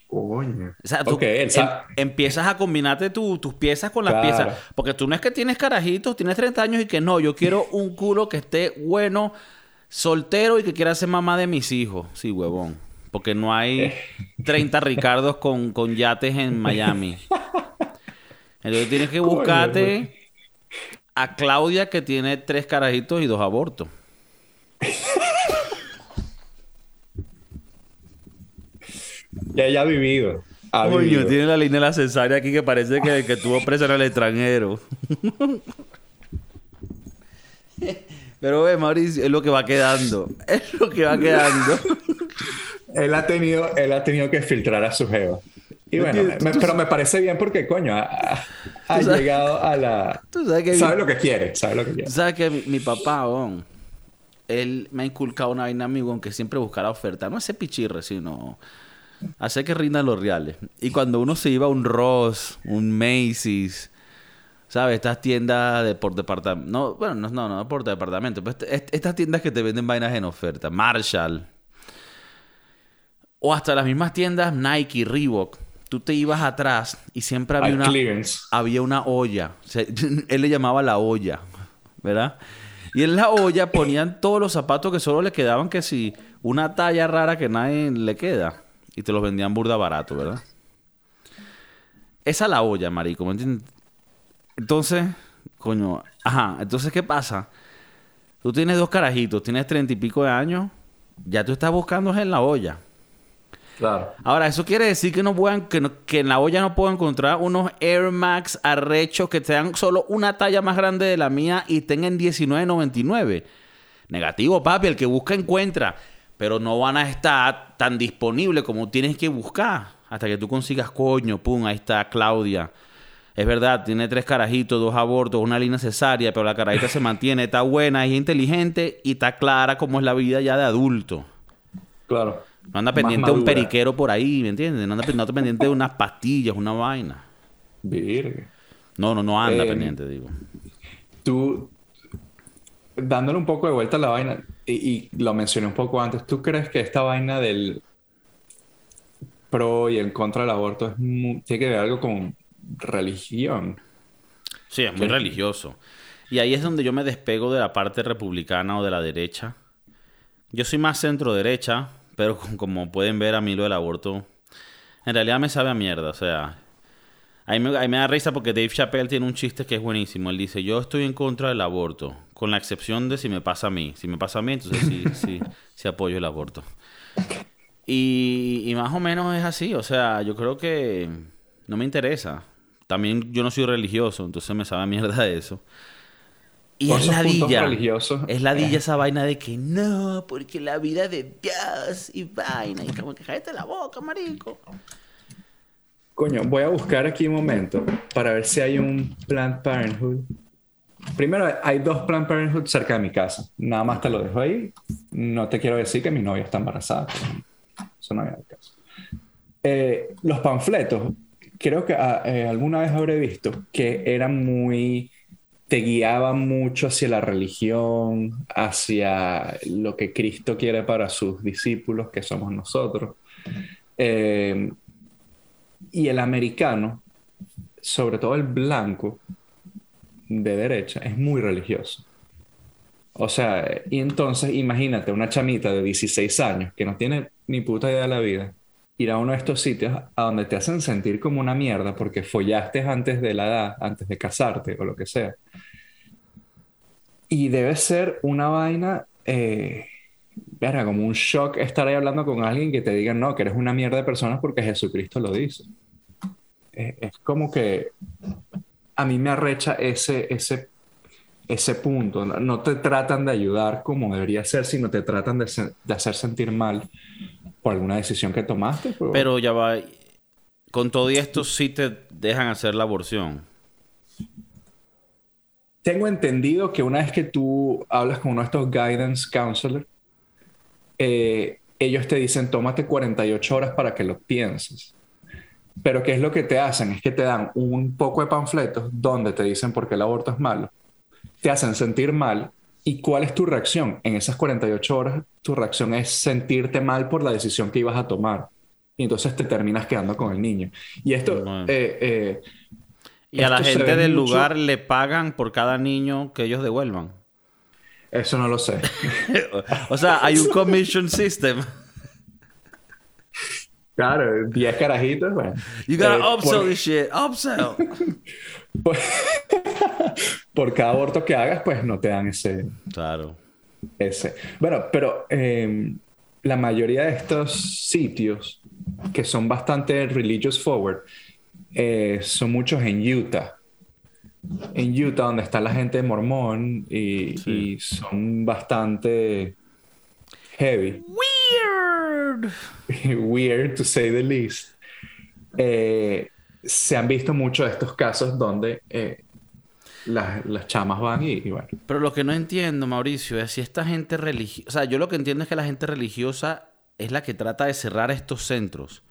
Coño. O sea, tú em- empiezas a combinarte tu- tus piezas con las Claro. piezas. Porque tú no es que tienes carajitos, tienes 30 años y que no, yo quiero un culo que esté bueno, soltero y que quiera ser mamá de mis hijos. Sí, huevón. Porque no hay 30 Ricardos con, con yates en Miami. [LAUGHS] Entonces tienes que buscarte a Claudia que tiene tres carajitos y dos abortos. [LAUGHS] Ya ella ha vivido. Ha Coño, vivido. tiene la línea de la cesárea aquí que parece que, que tuvo presa en el extranjero. [LAUGHS] Pero ve, Mauricio, es lo que va quedando. Es lo que va quedando. [LAUGHS] Él ha tenido, él ha tenido que filtrar a su jeva. Y bueno, me- pero me parece bien porque, coño, ha, sabes- llegado a la... [LAUGHS] Tú sabes que Sabe mi- lo que quiere, sabe lo que quiere. Tú sabes que mi, mi papá, weón, él me ha inculcado una vaina amigo en que siempre buscar la oferta. No ese pichirre, sino hacer que rindan los reales. Y cuando uno se iba a un Ross, un Macy's, ¿sabes? Estas tiendas de por departamento. No, bueno, no, no, no por departamento. Pero este- est- estas tiendas que te venden vainas en oferta. Marshall. O hasta las mismas tiendas Nike, Reebok. Tú te ibas atrás y siempre había Al una clearance. había una olla. O sea, [LAUGHS] él le llamaba la olla, ¿verdad? Y en la olla ponían todos los zapatos que solo le quedaban que si una talla rara que nadie le queda. Y te los vendían burda barato, ¿verdad? Esa es la olla, marico, ¿me entiendes? Entonces, coño, ajá, entonces, ¿qué pasa? Tú tienes dos carajitos, tienes treinta y pico de años, ya tú estás buscando en la olla. Claro. Ahora, eso quiere decir que no puedan, que, no- que en la olla no puedo encontrar unos Air Max arrechos que sean solo una talla más grande de la mía y estén en 19.99. Negativo, papi, el que busca encuentra. Pero no van a estar tan disponibles como tienes que buscar. Hasta que tú consigas coño, pum, ahí está Claudia. Es verdad, tiene tres carajitos, dos abortos, una línea cesárea, pero la carajita se mantiene, está buena, es inteligente y está clara como es la vida ya de adulto. Claro. No anda pendiente de un periquero por ahí, ¿me entiendes? No anda, no anda pendiente de unas pastillas, una vaina. No, no, no anda Eh, pendiente, digo. Tú, dándole un poco de vuelta a la vaina, y, y lo mencioné un poco antes, ¿tú crees que esta vaina del pro y en contra del aborto es tiene que ver algo con religión? Sí, es muy religioso. Y ahí es donde yo me despego de la parte republicana o de la derecha. Yo soy más centro derecha, pero [LAUGHS] como pueden ver a mí lo del aborto, en realidad me sabe a mierda. O sea, ahí me, ahí me da risa porque Dave Chappelle tiene un chiste que es buenísimo. Él dice, yo estoy en contra del aborto, con la excepción de si me pasa a mí. Si me pasa a mí, entonces sí, [LAUGHS] sí, sí apoyo el aborto. Y, y más o menos es así. O sea, yo creo que no me interesa. También yo no soy religioso, entonces me sabe a mierda [LAUGHS] eso. Y es ladilla. religiosos. Es ladilla esa vaina de que no, porque la vida de Dios y vaina. Y como que cállate la boca, marico. Coño, voy a buscar aquí un momento para ver si hay un Planned Parenthood. Primero, hay dos Planned Parenthood cerca de mi casa. Nada más te lo dejo ahí. No te quiero decir que mi novia está embarazada. Eso no viene al caso. Eh, los panfletos, creo que ah, eh, alguna vez habré visto que eran muy. Te guiaban mucho hacia la religión, hacia lo que Cristo quiere para sus discípulos, que somos nosotros. Eh, y el americano, sobre todo el blanco de derecha, es muy religioso. O sea, y entonces imagínate una chamita de 16 años que no tiene ni puta idea de la vida, ir a uno de estos sitios a donde te hacen sentir como una mierda porque follaste antes de la edad, antes de casarte o lo que sea. Y debe ser una vaina, eh, verga, como un shock estar ahí hablando con alguien que te diga, no, que eres una mierda de personas porque Jesucristo lo dice. Es como que a mí me arrecha ese, ese, ese punto. No, te tratan de ayudar como debería ser, sino te tratan de hacer sentir mal por alguna decisión que tomaste. Pero, Pero ya va. Con todo y esto sí te dejan hacer la aborción. tengo entendido que una vez que tú hablas con uno de estos guidance counselors, eh, ellos te dicen, tómate 48 horas para que lo pienses. Pero ¿qué es lo que te hacen? Es que te dan un poco de panfletos donde te dicen por qué el aborto es malo. Te hacen sentir mal. ¿Y cuál es tu reacción? En esas 48 horas, tu reacción es sentirte mal por la decisión que ibas a tomar. Y entonces te terminas quedando con el niño. Y esto, Bueno. eh, eh, Y a la gente del mucho- lugar le pagan por cada niño que ellos devuelvan. eso no lo sé. [LAUGHS] O sea, hay un commission system. Claro, 10 carajitos, bueno. You gotta Eh, upsell por- this shit. Upsell. [LAUGHS] por, por cada aborto que hagas, pues no te dan ese, Claro. ese. Bueno, pero eh, la mayoría de estos sitios que son bastante religious forward eh, son muchos en Utah. En Utah, donde está la gente mormón y, Sí. y son bastante heavy. Weird. [LAUGHS] weird to say the least. Eh, se han visto muchos de estos casos donde eh, las, las chamas van y, y bueno. Pero lo que no entiendo, Mauricio, es si esta gente religiosa... O sea, yo lo que entiendo es que la gente religiosa es la que trata de cerrar estos centros.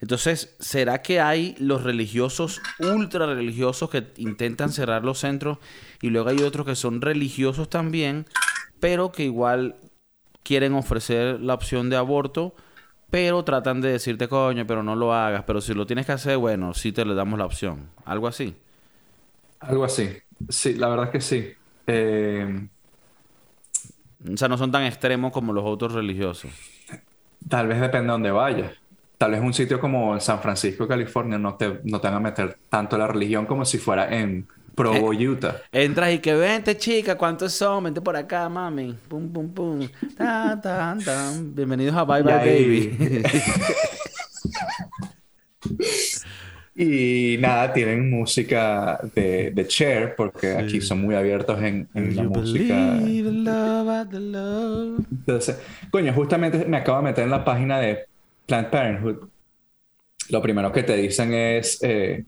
Entonces, ¿será que hay los religiosos, ultra religiosos, que intentan cerrar los centros y luego hay otros que son religiosos también, pero que igual quieren ofrecer la opción de aborto, pero tratan de decirte, coño, pero no lo hagas, pero si lo tienes que hacer, bueno, sí te le damos la opción. Algo así. Algo así. Sí, la verdad es que sí. Eh, O sea, no son tan extremos como los otros religiosos. tal vez depende de dónde vayas. Tal vez un sitio como San Francisco, California, no te, no te van a meter tanto la religión como si fuera en Provo, Utah. Entras y que vente, chica, ¿cuántos son? Vente por acá, mami. Pum, pum, pum. Tan, tan, tan. Bienvenidos a Bye Bye Baby. [LAUGHS] [LAUGHS] Y nada, tienen música de, de Cher, porque aquí son muy abiertos en, en la música. Entonces, coño, justamente me acabo de meter en la página de Planned Parenthood. Lo primero que te dicen es eh,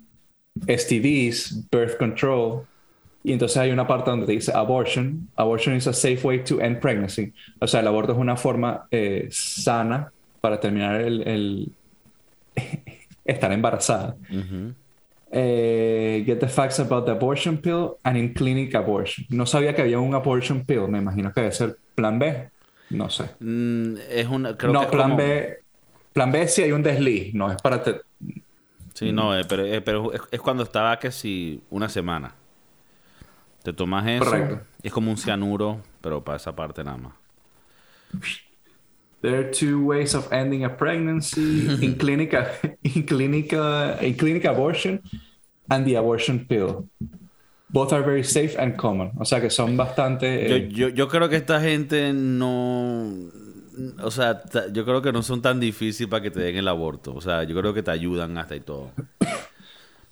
STDs, birth control. Y entonces hay una parte donde te dice abortion. Abortion is a safe way to end pregnancy. O sea, el aborto es una forma eh, sana para terminar el, el- estar embarazada. Eh, get the facts about the abortion pill and in clinic abortion. No sabía que había un abortion pill. Me imagino que debe ser plan B. No sé. Mm, es una. Creo que no, es plan como- B. Plan B sí hay un desliz. No es para. te- Sí, no, eh, pero, eh, pero es, es cuando estaba que si una semana. Te tomas eso. Correcto. es como un cianuro, pero para esa parte nada más. There are two ways of ending a pregnancy [LAUGHS] in clinical, in clinical, in clinic abortion and the abortion pill. Both are very safe and common. O sea que son bastante. Yo, eh, yo, yo creo que esta gente no. O sea, yo creo que no son tan difíciles para que te den el aborto. O sea, yo creo que te ayudan hasta y todo. [COUGHS]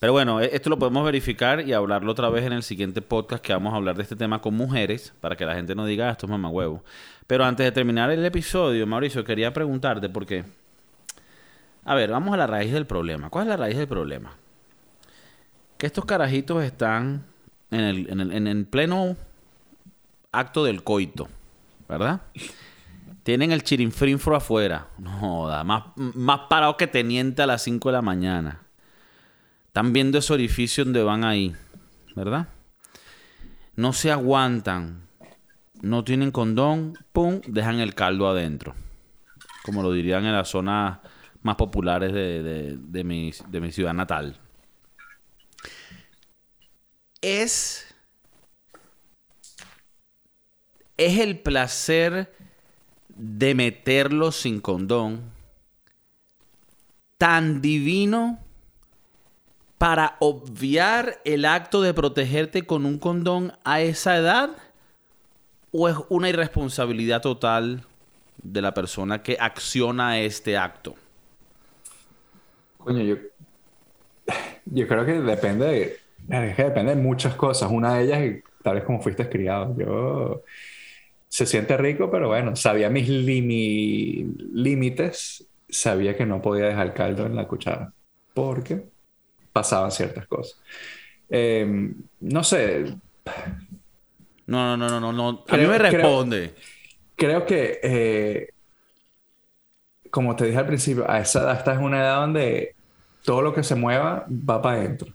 Pero bueno, e- esto lo podemos verificar y hablarlo otra vez en el siguiente podcast que vamos a hablar de este tema con mujeres para que la gente no diga "Ah, esto es mamagüevo. Pero antes de terminar el episodio, Mauricio, quería preguntarte porque. A ver, vamos a la raíz del problema. ¿Cuál es la raíz del problema? Que estos carajitos están en el, en el, en el pleno acto del coito, ¿verdad? Tienen el chirinfrinfro afuera. No joda, más, más parado que teniente a las 5 de la mañana. Están viendo ese orificio donde van ahí, ¿verdad? No se aguantan. No tienen condón, pum, dejan el caldo adentro. Como lo dirían en las zonas más populares de, mi, de mi ciudad natal. Es es el placer de meterlo sin condón tan divino para obviar el acto de protegerte con un condón a esa edad o es una irresponsabilidad total de la persona que acciona este acto? Coño, yo, yo creo que depende de, que muchas cosas. Una de ellas es tal vez como fuiste criado. Yo se siente rico, pero bueno, sabía mis límites, sabía que no podía dejar caldo en la cuchara porque pasaban ciertas cosas. Eh, no sé, No, no, no, no, no. A mí me responde. creo que, eh, como te dije al principio, a esa edad esta es una edad donde todo lo que se mueva va para adentro.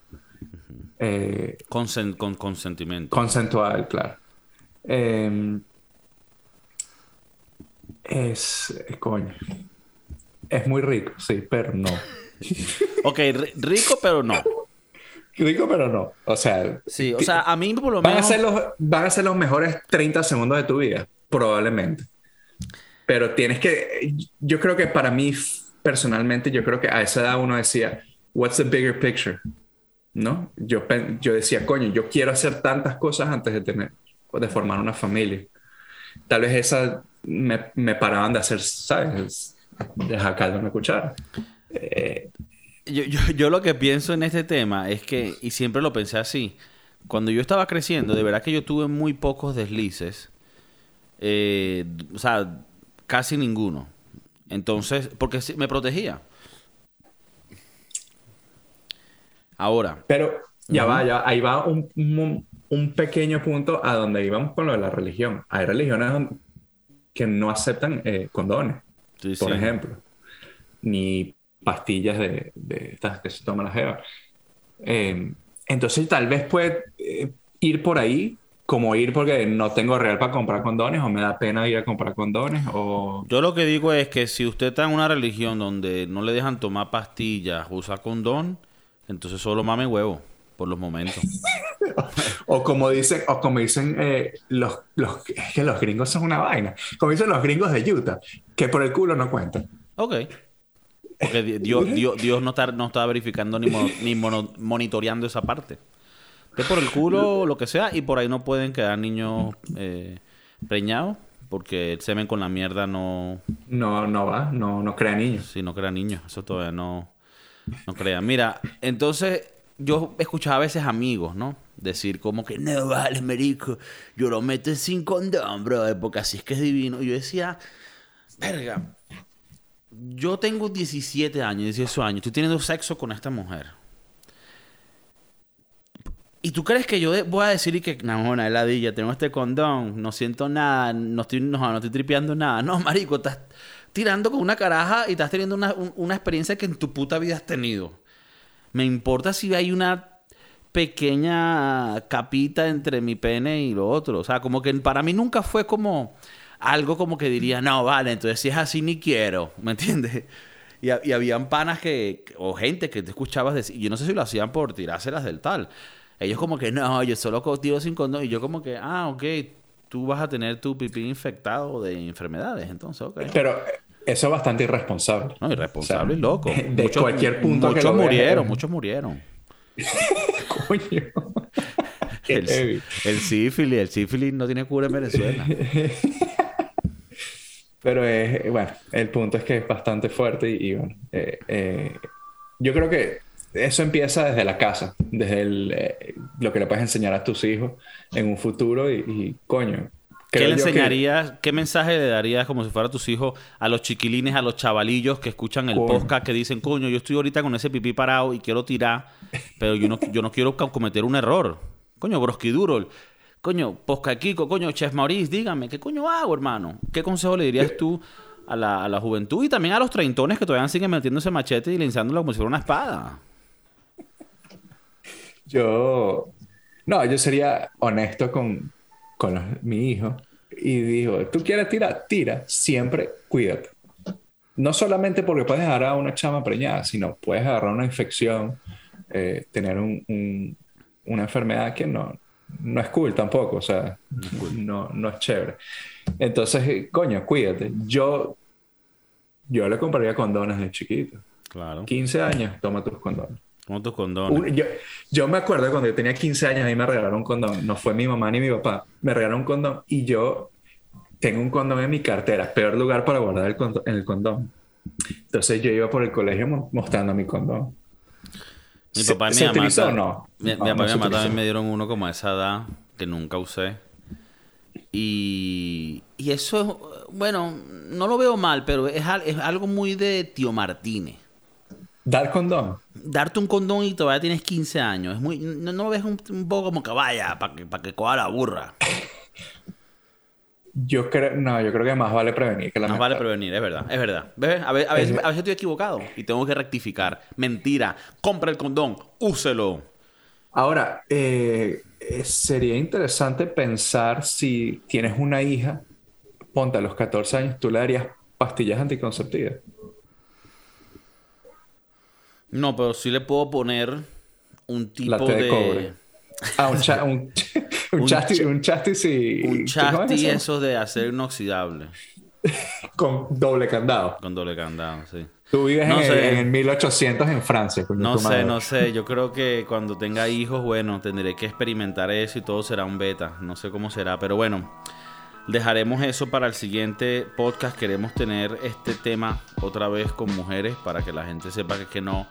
Eh, Consen- con consentimiento. consensual, claro. Eh, es coño. Es muy rico, sí, pero no. [LAUGHS] Ok, ri- rico, pero no. Rico, pero no. O sea, Sí, o sea, a mí por lo van a menos... ser los, van a ser los mejores 30 segundos de tu vida, probablemente. Pero tienes que, yo creo que para mí personalmente, yo creo que a esa edad uno decía, what's the bigger picture? ¿No? Yo, yo decía, coño, yo quiero hacer tantas cosas antes de tener, de formar una familia. Tal vez esas me, me paraban de hacer, ¿sabes? Dejar caldo en la cuchara. Eh, Yo, yo, yo lo que pienso en este tema es que, y siempre lo pensé así, cuando yo estaba creciendo, de verdad que yo tuve muy pocos deslices, eh, o sea, casi ninguno. Entonces, porque me protegía. Ahora, Pero ya va, ya, ahí va un, un, un pequeño punto a donde íbamos con lo de la religión. Hay religiones que no aceptan eh, condones, sí, por sí. ejemplo, ni pastillas de, de estas que se toma la jeva. Eh, entonces tal vez puede eh, ir por ahí, como ir porque no tengo real para comprar condones o me da pena ir a comprar condones o... Yo lo que digo es que si usted está en una religión donde no le dejan tomar pastillas, usar condón, entonces solo mame huevo por los momentos. [LAUGHS] [LAUGHS] O como dicen, o como dicen eh, los, los, es que los gringos son una vaina. Como dicen los gringos de Utah, que por el culo no cuentan. Ok. Porque di- Dios, [LAUGHS] Dios, Dios no, está, no está verificando ni, ni mono- monitoreando esa parte. Usted por el culo, lo que sea, y por ahí no pueden quedar niños eh, preñados, porque el semen con la mierda no... No, no va, no, no crea niños. Si no crea niños, eso todavía no, no crea. Mira, entonces yo escuchaba a veces amigos, ¿no? Decir como que, no vale, merico, yo lo meto sin condón, bro, porque así es que es divino. Y yo decía, verga, yo tengo 17 años, 18 años, estoy teniendo sexo con esta mujer. ¿Y tú crees que yo voy a decir y que, no, una heladilla, tengo este condón, no siento nada, no estoy, no, no estoy tripeando nada? No, marico, estás tirando con una caraja y estás teniendo una, un- una experiencia que en tu puta vida has tenido. Me importa si hay una pequeña capita entre mi pene y lo otro. O sea, como que para mí nunca fue como algo como que diría, no, vale, entonces si es así ni quiero, ¿me entiendes? Y, y habían panas que, o gente que te escuchabas decir, yo no sé si lo hacían por tirárselas del tal, Ellos como que, no, yo solo contigo sin condón. Y yo como que, ah, ok, tú vas a tener tu pipí infectado de enfermedades. Entonces, ok. Pero eso es bastante irresponsable. No, irresponsable y O sea, loco. de cualquier punto que Muchos lo veas, murieron, muchos murieron. [LAUGHS] Coño. [LAUGHS] El, sífilis, el sífilis no tiene cura en Venezuela. [LAUGHS] Pero es, bueno, el punto es que es bastante fuerte y, y bueno, eh, eh, yo creo que eso empieza desde la casa, desde el, eh, lo que le puedes enseñar a tus hijos en un futuro y, y, coño. ¿Qué le que- enseñarías, qué mensaje le darías como si fuera tus hijos a los chiquilines, a los chavalillos que escuchan el Coño. podcast que dicen, coño, yo estoy ahorita con ese pipí parado y quiero tirar, pero yo no, yo no quiero cometer un error? Coño, Broskiduro, coño, Posca Kiko, coño, Chef Maurice, dígame, ¿qué coño hago, hermano? ¿Qué consejo le dirías tú a la, a la juventud y también a los treintones que todavía siguen metiéndose machete y lanzándolo como si fuera una espada? Yo, no, yo sería honesto con, con los- mi hijo y digo, tú quieres tirar, tira, siempre cuídate. No solamente porque puedes agarrar a una chama preñada, sino puedes agarrar una infección, eh, tener un- un- una enfermedad que no, no es cool tampoco, o sea, no, no es chévere. Entonces, coño, cuídate. Yo, yo le compraría condones de chiquito. Claro. 15 años, toma tus condones. Como tus condones. Un- yo, yo me acuerdo cuando yo tenía 15 años, a mí me regalaron un condón. No fue mi mamá ni mi papá. Me regalaron un condón y yo tengo un condón en mi cartera. Peor lugar para guardar el condón, el condón. Entonces yo iba por el colegio mo- mostrando mi condón. Mi ¿Se- papá y mi mamá. o no? Mi, mi No, papá no y mi se mamá también me dieron uno como a esa edad que nunca usé. Y, y eso es, bueno, no lo veo mal, pero es, es algo muy de tío Martínez. Dar condón. Darte un condón y todavía tienes 15 años. Es muy, no, ves un, un poco como que vaya, para que, pa' que coja la burra. Yo creo, no, yo creo que más vale prevenir que Nos lamentar. vale prevenir, es verdad, es verdad. ¿Ves? A, ve- a veces, Es- a veces estoy equivocado y tengo que rectificar. Mentira, compra el condón, úselo. Ahora, eh, eh, sería interesante pensar si tienes una hija, ponte a los 14 años, tú le darías pastillas anticonceptivas. No, pero sí le puedo poner un tipo de de... cobre. Ah, un, cha- [LAUGHS] un, un, Un chasti, cha- un chastis y... Un ¿cómo es chasti eso? esos de acero inoxidable. [LAUGHS] Con doble candado. Con doble candado, sí. Tú vives No en, sé. en el 1800 en Francia. No sé, madre. no sé. Yo creo que cuando tenga hijos, bueno, tendré que experimentar eso y todo será un beta. No sé cómo será, pero bueno. Dejaremos eso para el siguiente podcast. Queremos tener este tema otra vez con mujeres para que la gente sepa que, no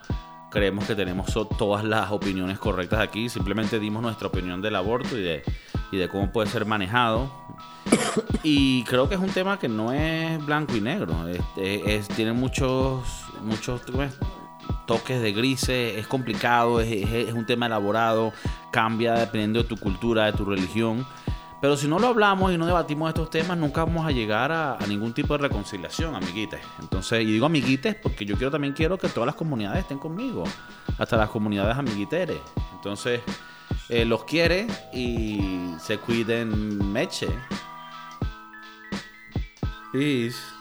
creemos que tenemos todas las opiniones correctas aquí. Simplemente dimos nuestra opinión del aborto y de, cómo puede ser manejado. Y creo que es un tema que no es blanco y negro. Es- es- es- tiene muchos, muchos toques de grises, es complicado, es- es un tema elaborado, cambia dependiendo de tu cultura, de tu religión. Pero si no lo hablamos y no debatimos estos temas, nunca vamos a llegar a, ningún tipo de reconciliación, amiguites. Entonces, y digo amiguites porque yo quiero también quiero que todas las comunidades estén conmigo, hasta las comunidades amiguiteres. Entonces, eh, los quiere y se cuiden meche. Peace.